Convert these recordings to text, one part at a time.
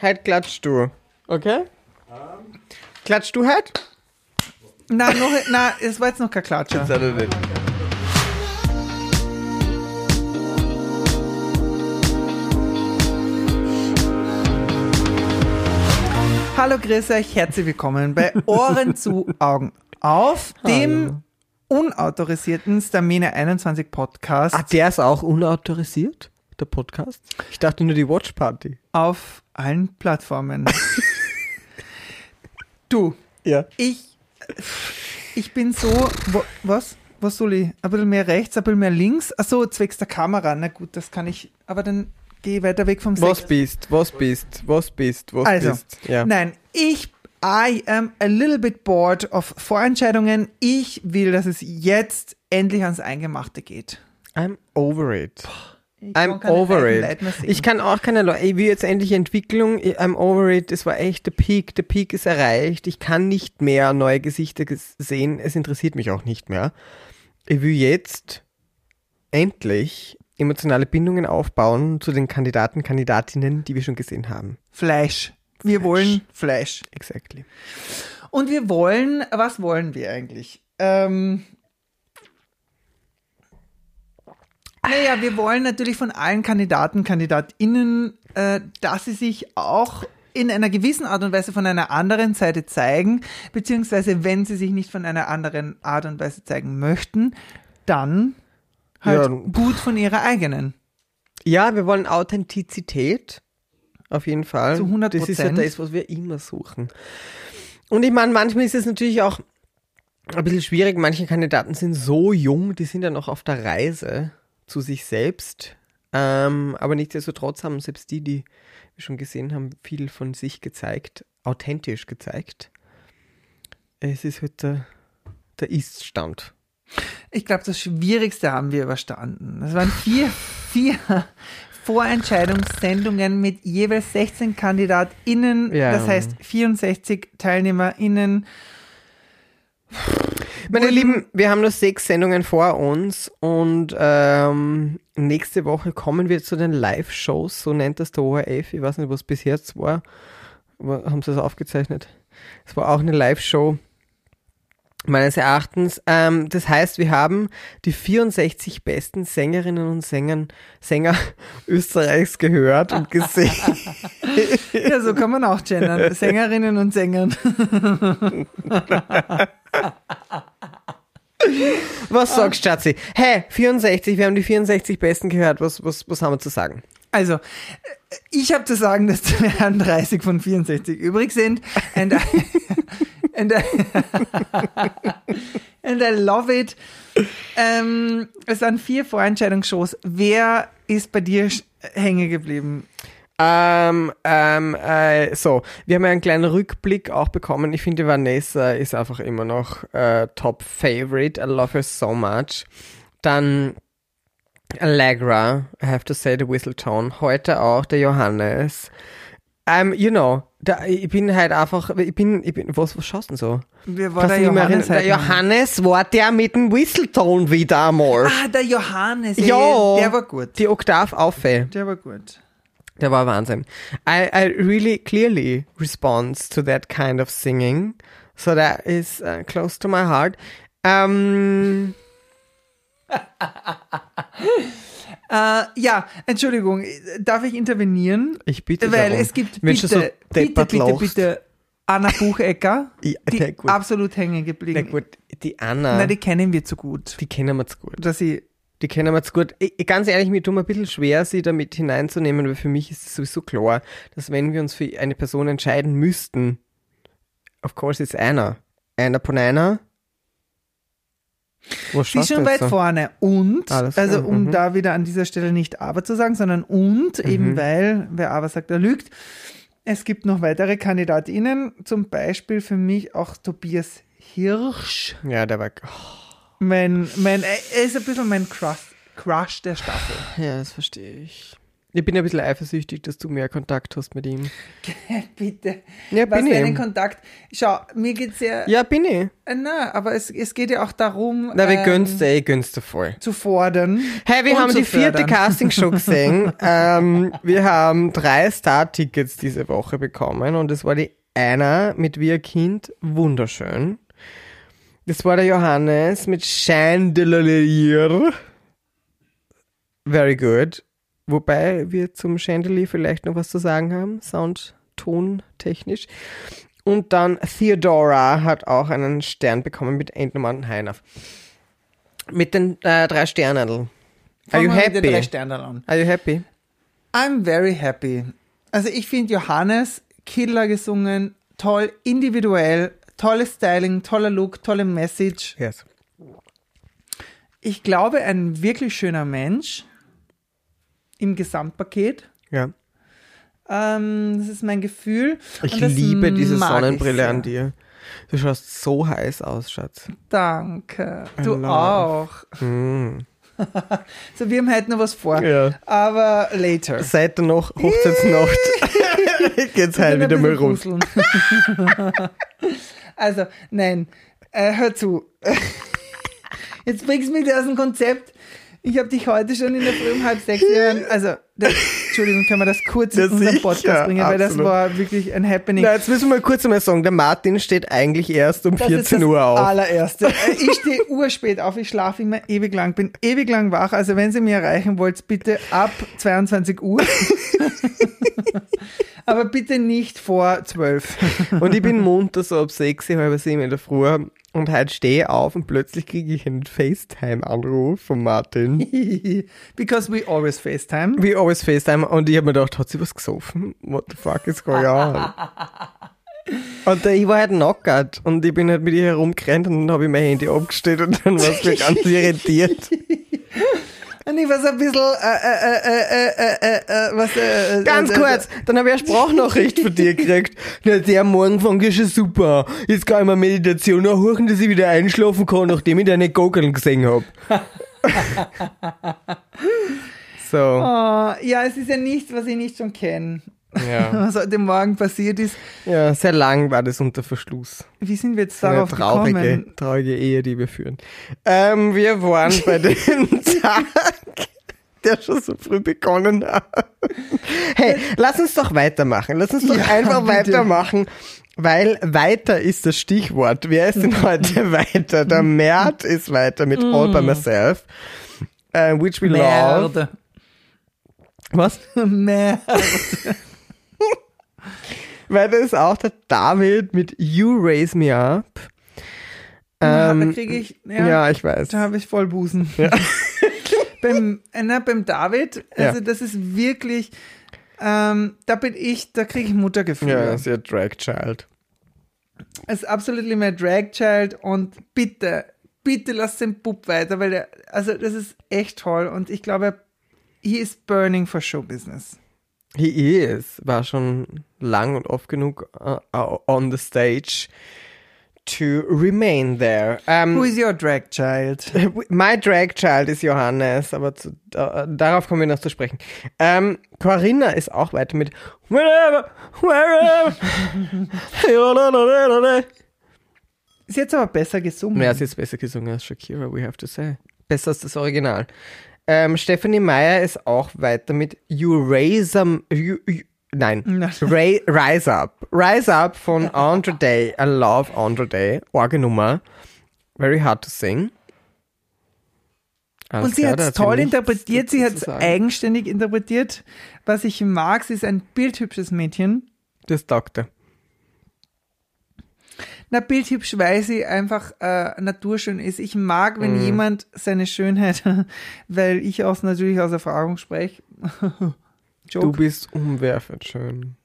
Heute klatschst du. Okay? Klatschst du heute? Nein, noch, nein, es war jetzt noch kein Klatscher. Jetzt hat er nicht. Hallo, grüß euch, herzlich willkommen bei Ohren zu, Augen auf, dem unautorisierten Stamina 21 Podcast Ah, der ist auch unautorisiert, der Podcast? Ich dachte nur die Watch Party. auf allen Plattformen. du, Ja. ich, ich bin so, wo, was? Was soll ich? Ein bisschen mehr rechts, ein bisschen mehr links? Achso, zwecks der Kamera. Na gut, das kann ich, aber dann gehe ich weiter weg vom Was Sex. bist, was bist, was bist, was Also, bist. Ja. nein, ich, I am a little bit bored of Vorentscheidungen. Ich will, dass es jetzt endlich ans Eingemachte geht. I'm over it. Ich I'm over it. Sehen. Ich kann auch keine Leute. Ich will jetzt endlich Entwicklung. Ich- I'm over it. Es war echt der Peak. Der Peak ist erreicht. Ich kann nicht mehr neue Gesichter ges- sehen. Es interessiert mich auch nicht mehr. Ich will jetzt endlich emotionale Bindungen aufbauen zu den Kandidaten, Kandidatinnen, die wir schon gesehen haben. Fleisch. Wir wollen Fleisch. Exactly. Und wir wollen, was wollen wir eigentlich? Ähm, naja, wir wollen natürlich von allen Kandidaten, KandidatInnen, äh, dass sie sich auch in einer gewissen Art und Weise von einer anderen Seite zeigen, beziehungsweise wenn sie sich nicht von einer anderen Art und Weise zeigen möchten, dann halt Ja. gut von ihrer eigenen. Ja, wir wollen Authentizität. Auf jeden Fall. Zu 100%. Das ist ja das, was wir immer suchen. Und ich meine, manchmal ist es natürlich auch ein bisschen schwierig. Manche Kandidaten sind so jung, die sind ja noch auf der Reise zu sich selbst. Ähm, aber nichtsdestotrotz haben selbst die, die wir schon gesehen haben, viel von sich gezeigt, authentisch gezeigt. Es ist halt der, der Ist-Stand. Ich glaube, das Schwierigste haben wir überstanden. Das waren vier, vier Vorentscheidungssendungen mit jeweils 16 KandidatInnen, Ja. das heißt 64 TeilnehmerInnen. Meine Lieben, wir haben noch sechs Sendungen vor uns und ähm, nächste Woche kommen wir zu den Live-Shows, so nennt das der ORF. Ich weiß nicht, was bis jetzt war. Aber haben sie das aufgezeichnet? Es war auch eine Live-Show meines Erachtens. Ähm, das heißt, wir haben die 64 besten Sängerinnen und Sängern, Sänger Österreichs gehört und gesehen. Ja, so kann man auch gendern. Sängerinnen und Sängern. Was sagst du, Schatzi? Hey, 64, wir haben die 64 Besten gehört. Was, was, was haben wir zu sagen? Also, äh, ich habe zu sagen, dass 32 von 64 übrig sind. And I, and I, and I love it. Ähm, es waren vier Vorentscheidungsshows. Wer ist bei dir hängen geblieben? Ähm, ähm, äh, so, wir haben ja einen kleinen Rückblick auch bekommen. Ich finde, Vanessa ist einfach immer noch äh, Top Favorite. I love her so much. Dann Allegra, I have to say the whistle tone. Heute auch der Johannes. Um, you know, da, ich bin halt einfach, ich bin, ich bin, was, was schaust du denn so? Wer war der du dich mehr Johannes? Der? Johannes war der mit dem Whistletone wieder einmal. Ah, der Johannes. Ja. Der war gut. Die Oktav auf. Der war gut. Der war Wahnsinn. I, I really clearly responds to that kind of singing. So that is uh, close to my heart. Ähm, Äh, ja, Entschuldigung, darf ich intervenieren? ich bitte Weil darum. es gibt bitte, so bitte, bitte, bitte Anna Buchecker, Ja, die na absolut hängen Na geblieben. gut, die Anna, Na, die, die kennen wir zu gut. kennen wir zu gut. Dass sie, Die kennen wir zu gut. Ich, ganz ehrlich, mir tut mir ein bisschen schwer, sie damit hineinzunehmen, weil für mich ist es sowieso klar, dass wenn wir uns für eine Person entscheiden müssten, of course it's Anna. Anna Ponina. Was sie ist schon jetzt weit so? vorne. Und, Alles also um mhm. da wieder an dieser Stelle nicht aber zu sagen, sondern und, eben weil, wer aber sagt, er lügt. Es gibt noch weitere KandidatInnen, zum Beispiel für mich auch Tobias Hirsch. Ja, der war. Oh, Mein, mein, er ist ein bisschen mein Crush, Crush der Staffel. ja, das verstehe ich. Ich bin ein bisschen eifersüchtig, dass du mehr Kontakt hast mit ihm. Bitte. Ja, Was bin einen ich. Kontakt. Schau, mir geht's ja. Ja, bin ich. Äh, Na, aber es, es geht ja auch darum, Na, wie ähm, gönnst du? Ich gönnst dir voll. zu fordern. Hey, wir haben die vierte. Castingshow gesehen. ähm, wir haben drei Star-Tickets diese Woche bekommen und es war die einer mit wie ein Kind wunderschön. Das war der Johannes mit Chandelier. Very good. Wobei wir zum Chandelier vielleicht noch was zu sagen haben, Sound, Ton, technisch. Und dann Theodora hat auch einen Stern bekommen mit Endnummern Heinaf. Mit den äh, drei Sternen. Are you mit den drei happy? Sternen an. Are you happy? I'm very happy. Also ich finde Johannes Killer gesungen, toll, individuell, tolles Styling, toller Look, tolle Message. Yes. Ich glaube, ein wirklich schöner Mensch im Gesamtpaket. Ja. Ähm, das ist mein Gefühl. Ich liebe diese Sonnenbrille an dir. Du schaust so heiß aus, Schatz. Danke. Du love. auch. Mm. So, wir haben heute noch was vor. Ja. Aber later. Seit der noch Hochzeitsnacht geht's halt Ich wieder mal gruseln. also, nein, äh, hör zu. Jetzt bringst du mich aus dem Konzept. Ich habe dich heute schon in der Früh um halb sechs hören. Also, das, Entschuldigung, können wir das kurz Ja, in unseren sicher, Podcast bringen, weil das war wirklich ein Happening. Na, jetzt müssen wir kurz einmal sagen, der Martin steht eigentlich erst um Das 14 ist das Uhr auf. allererste. Ich stehe urspät auf, ich schlafe immer ewig lang, bin ewig lang wach. Also wenn Sie mich erreichen wollt, bitte ab 22 Uhr. Aber bitte nicht vor 12. Und ich bin munter so ab 6, halb 7 in der Früh und heute stehe auf und plötzlich kriege ich einen FaceTime-Anruf von Martin. Because we always FaceTime. Wie always FaceTime und ich habe mir gedacht, hat sie was gesoffen? What the fuck is going on? Und ich war halt knockert und ich bin halt mit ihr herumgerannt und dann habe ich mein Handy abgestellt und dann war es mir ganz irritiert. Ich war so ein bisschen, äh, äh, äh, äh, äh, äh, äh, was, äh, äh, Ganz äh, kurz, dann habe ich eine Sprachnachricht von dir gekriegt. Na, der Morgenfang ist schon super. Jetzt kann ich mir Meditation erhören, dass ich wieder einschlafen kann, nachdem ich deine Goggeln gesehen habe. so, Oh, ja, es ist ja nichts, was ich nicht schon kenne. ja. Was heute Morgen passiert ist. ja, sehr lang war das unter Verschluss. Wie sind wir jetzt Eine darauf traurige, gekommen? traurige Ehe, die wir führen. Ähm, wir waren bei dem Tag, der schon so früh begonnen hat. Hey, lass uns doch weitermachen. Lass uns doch Ja, einfach bitte. weitermachen. Weil weiter ist das Stichwort. Wer ist denn heute weiter? Der Mert ist weiter mit All by Myself. äh, which we love. Merde. Was? Merde. Weiter ist auch der David mit You Raise Me Up. Ja, da Ähm, kriege ich, ja, ja, ich weiß. da habe ich voll Busen. Beim, na, beim David, also Ja. das ist wirklich, ähm, da bin ich, da kriege ich Muttergefühle. Ja, ist ja Drag Child. Es ist absolutely my drag child und bitte, bitte lass den Bub weiter, weil der, also das ist echt toll und ich glaube, he is burning for show business. He is, war schon lang und oft genug uh, on the stage to remain there. Who Um, is your drag child? my drag child ist Johannes, aber zu, da- darauf kommen wir noch zu sprechen. Ähm, Corinna ist auch weiter mit Wherever, wherever. Ist jetzt aber besser gesungen. Ja, sie ist besser gesungen als Shakira, we have to say. Besser als das Original. Ähm, Stephanie Meyer ist auch weiter mit You Nein. Ray, Rise Up. Rise Up von Andre Day. I love Andre Day. Orge Nummer. Very hard to sing. Alles Und sie hat es toll interpretiert, sie hat es eigenständig interpretiert. Was ich mag, sie ist ein bildhübsches Mädchen. Das Doktor. Na, bildhübsch, weil sie einfach äh, naturschön ist. Ich mag, wenn Mhm. jemand seine Schönheit, weil ich aus natürlich aus Erfahrung spreche. Du Joke. bist umwerfend schön.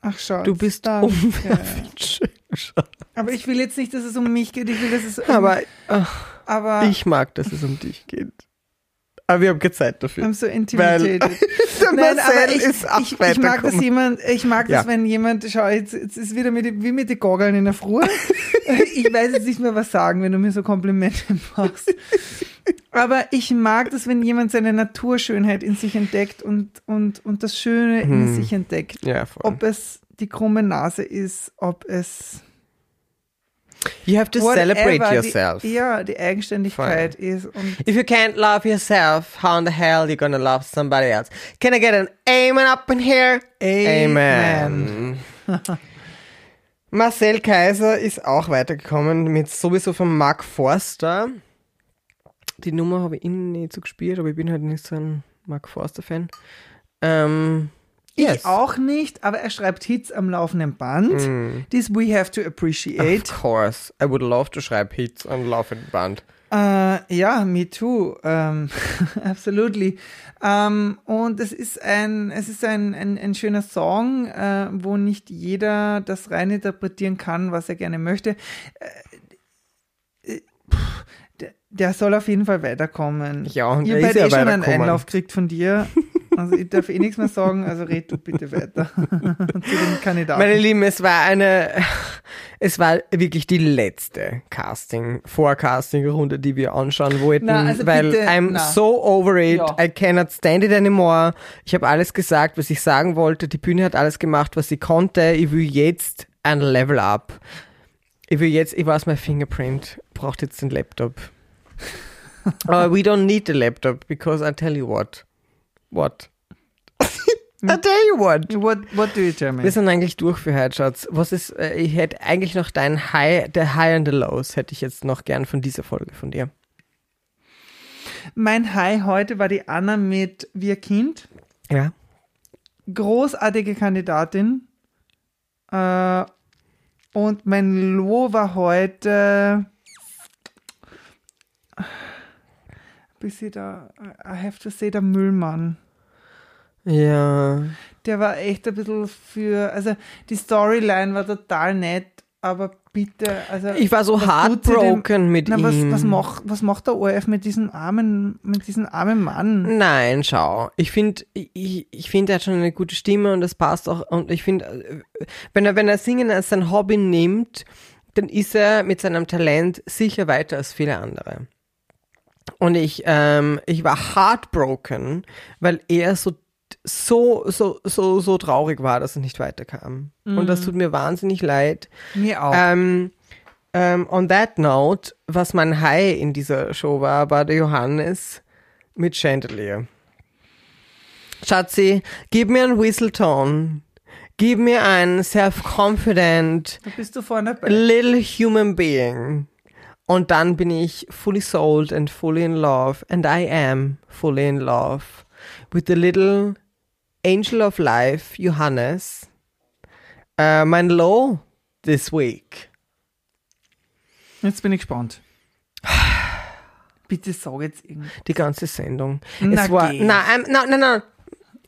Ach, schau. Du bist danke. umwerfend schön. Aber ich will jetzt nicht, dass es um mich geht. Ich will, dass es um, Aber ach, aber ich mag, dass es um dich geht. Aber wir haben keine Zeit dafür. So der Nein, Marcel aber ich, ist auch ich, ich mag das jemand, ich mag das, Ja. wenn jemand, schau, jetzt, jetzt ist wieder mit, wie mit den Goggeln in der Früh. ich weiß jetzt nicht mehr was sagen, wenn du mir so Komplimente machst. Aber ich mag das, wenn jemand seine Naturschönheit in sich entdeckt und, und, und das Schöne in Hm. sich entdeckt. Ja, voll. Ob es die krumme Nase ist, ob es you have to celebrate yourself. Die, ja, die Eigenständigkeit ist. Und If you can't love yourself, how in the hell you gonna love somebody else? Can I get an amen up in here? Amen. Marcel Kaiser ist auch weitergekommen mit sowieso von Mark Forster. Die Nummer habe ich Ihnen nicht so gespielt, aber ich bin halt nicht so ein Mark Forster-Fan. Ähm, yes. Ich auch nicht, aber er schreibt Hits am laufenden Band. Mm. This we have to appreciate. Of course. I would love to schreibe Hits on laufend Band. Äh, ja, me too. Ähm, absolutely. Ähm, und es ist ein, es ist ein, ein, ein schöner Song, äh, wo nicht jeder das reininterpretieren kann, was er gerne möchte. Pff, der, soll auf jeden Fall weiterkommen. Ja, und beide ja eh schon einen. Einlauf kriegt von dir. Also ich darf eh nichts mehr sagen, also red du bitte weiter zu den Kandidaten. Meine Lieben, es war eine, es war wirklich die letzte Casting, Forecasting-Runde, die wir anschauen wollten, Na, also weil bitte, I'm na. so over it, Ja. I cannot stand it anymore. Ich habe alles gesagt, was ich sagen wollte, die Bühne hat alles gemacht, was sie konnte. Ich will jetzt ein Level up. Ich will jetzt, ich weiß, mein Fingerprint braucht jetzt den Laptop. Aber we don't need the laptop, because I tell you what. What? I tell you what. What, what do you tell me? Wir sind eigentlich durch für heute, Schatz. Was ist, äh, ich hätte eigentlich noch dein High, der High and the Lows hätte ich jetzt noch gern von dieser Folge von dir. Mein High heute war die Anna mit Wir Kind. Ja. Großartige Kandidatin. Äh, und mein Low war heute. Bis sie da. I have to say, der Müllmann. Ja. Der war echt ein bisschen für. Also, die Storyline war total nett, aber bitte. Also, Ich war so was sie dem- heartbroken mit Na, was, ihm. was, macht, was macht der ORF mit diesem armen, mit diesem armen Mann? Nein, schau. Ich finde, ich, ich finde, er hat schon eine gute Stimme und das passt auch. Und ich finde, wenn er, wenn er Singen als sein Hobby nimmt, dann ist er mit seinem Talent sicher weiter als viele andere. Und ich, ähm, ich war heartbroken, weil er so, so, so, so, so traurig war, dass er nicht weiterkam. Und das tut mir wahnsinnig leid. Mir auch. Ähm, ähm, on that note, was mein High in dieser Show war, war der Johannes mit Chandelier. Schatzi, gib mir einen Whistletone. Gib mir einen self-confident little human being. Und dann bin ich fully sold and fully in love. And I am fully in love with the little angel of life, Johannes. Äh, mein Low this week. Jetzt bin ich gespannt. Bitte sag jetzt irgendwas. Die ganze Sendung. Na es war, ähm, na, na, na.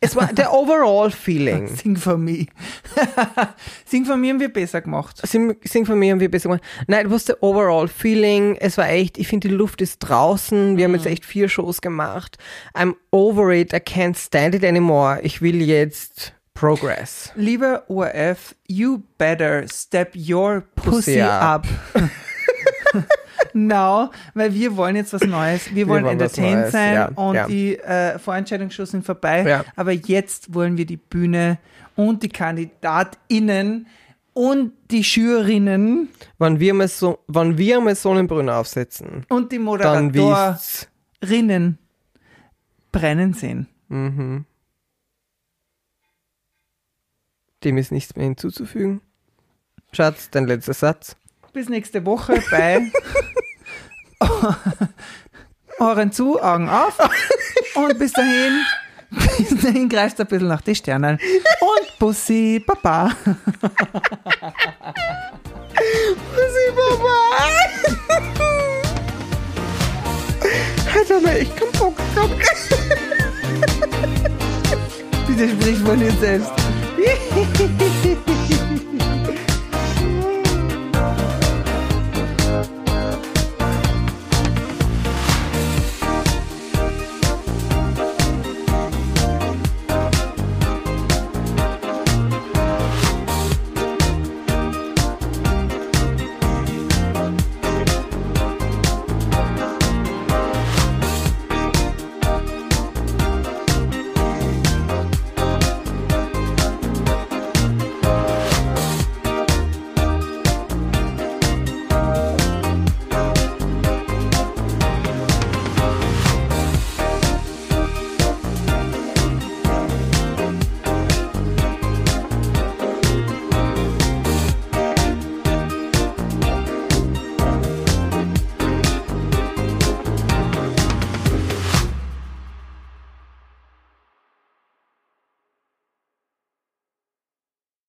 Es war der overall feeling. Sing for me. Sing for me haben wir besser gemacht. Sing, sing von mir haben wir besser gemacht. Nein, it was the overall feeling. Es war echt, ich finde, die Luft ist draußen. Wir haben jetzt echt vier Shows gemacht. I'm over it. I can't stand it anymore. Ich will jetzt Progress. Lieber ORF, you better step your pussy, Pussy up. Now, weil wir wollen jetzt was Neues. Wir wollen wollen was entertained sein ja, und ja. die äh, Vorentscheidungsshows sind vorbei. Ja. Aber jetzt wollen wir die Bühne und die KandidatInnen und die Jurerinnen Wenn wir mal so, wenn wir mal Sonnenbrünne aufsetzen, und die Moderatorinnen brennen sehen. Mhm. Dem ist nichts mehr hinzuzufügen. Schatz, dein letzter Satz. Bis nächste Woche bei Ohren zu, Augen auf. Und bis dahin, bis dahin greift ein bisschen nach den Sternen. Und Bussi, Papa. Bussi, Papa! Alter, mal, ich komm, komm, komm. Bitte sprich von dir selbst.